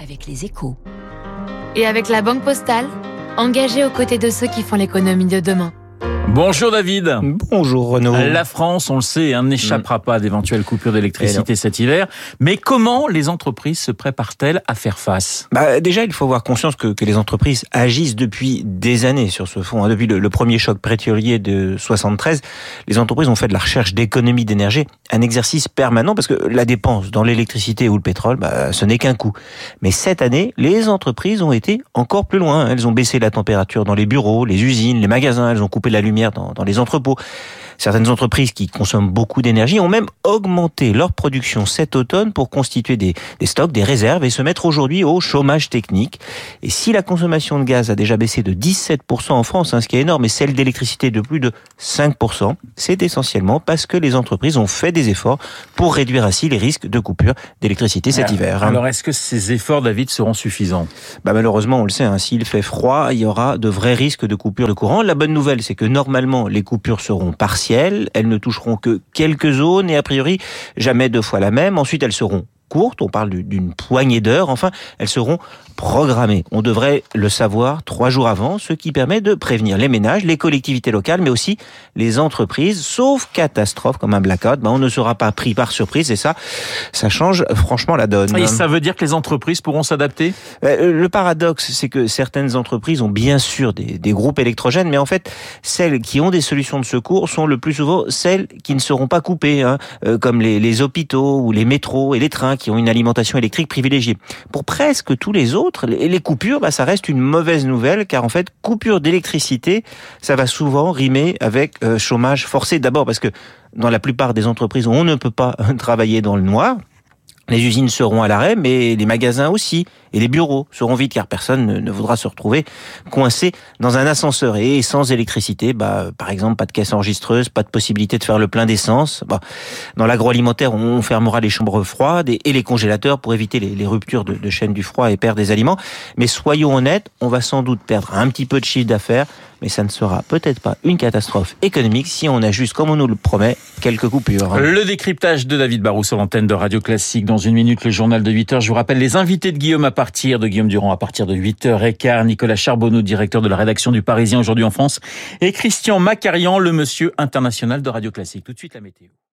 avec les échos. Et avec la Banque Postale, engagée aux côtés de ceux qui font l'économie de demain. Bonjour David. Bonjour Renaud. La France, on le sait, hein, n'échappera pas d'éventuelles coupures d'électricité cet hiver. Mais comment les entreprises se préparent-elles à faire face? Bah, Déjà, il faut avoir conscience que, que, les entreprises agissent depuis des années sur ce fond. Hein. Depuis le, le, premier choc pétrolier de 73, les entreprises ont fait de la recherche d'économie d'énergie un exercice permanent parce que la dépense dans l'électricité ou le pétrole, bah, ce n'est qu'un coût. Mais cette année, les entreprises ont été encore plus loin. Elles ont baissé la température dans les bureaux, les usines, les magasins. Elles ont coupé la lumière dans les entrepôts. Certaines entreprises qui consomment beaucoup d'énergie ont même augmenté leur production cet automne pour constituer des, des, stocks, des réserves et se mettre aujourd'hui au chômage technique. Et si la consommation de gaz a déjà baissé de 17% en France, hein, ce qui est énorme, et celle d'électricité de plus de 5%, c'est essentiellement parce que les entreprises ont fait des efforts pour réduire ainsi les risques de coupure d'électricité cet alors, hiver. Alors est-ce que ces efforts, David, seront suffisants? Bah, Malheureusement, on le sait, hein, s'il fait froid, il y aura de vrais risques de coupure de courant. La bonne nouvelle, c'est que normalement, les coupures seront partielles elles ne toucheront que quelques zones et a priori jamais deux fois la même. Ensuite, elles seront courtes, on parle d'une poignée d'heures, enfin, elles seront programmées. On devrait le savoir trois jours avant, ce qui permet de prévenir les ménages, les collectivités locales, mais aussi les entreprises, sauf catastrophe comme un blackout, ben on ne sera pas pris par surprise et ça, ça change franchement la donne. Et ça veut dire que les entreprises pourront s'adapter? Le paradoxe, c'est que certaines entreprises ont bien sûr des, des groupes électrogènes, mais en fait, celles qui ont des solutions de secours sont le plus souvent celles qui ne seront pas coupées, hein, comme les, les hôpitaux ou les métros et les trains qui ont une alimentation électrique privilégiée. Pour presque tous les autres, les coupures, bah, ça reste une mauvaise nouvelle, car en fait, coupure d'électricité, ça va souvent rimer avec euh, chômage forcé. D'abord parce que dans la plupart des entreprises, on ne peut pas travailler dans le noir. Les usines seront à l'arrêt, mais les magasins aussi, et les bureaux seront vides, car personne ne, voudra se retrouver coincé dans un ascenseur. Et sans électricité, bah, par exemple, pas de caisse enregistreuse, pas de possibilité de faire le plein d'essence. Bah, dans l'agroalimentaire, on fermera les chambres froides et, les congélateurs pour éviter les, les ruptures de, de chaîne du froid et perdre des aliments. Mais soyons honnêtes, on va sans doute perdre un petit peu de chiffre d'affaires, mais ça ne sera peut-être pas une catastrophe économique si on ajuste, comme on nous le promet, quelques coupures. Le décryptage de David Barrou sur l'antenne de Radio Classique. Dans une minute, le journal de 8 heures. Je vous rappelle les invités de Guillaume à partir de Guillaume Durand à partir de 8h15. Nicolas Charbonneau, directeur de la rédaction du Parisien aujourd'hui en France. Et Christian Macarian, le monsieur international de Radio Classique. Tout de suite la météo.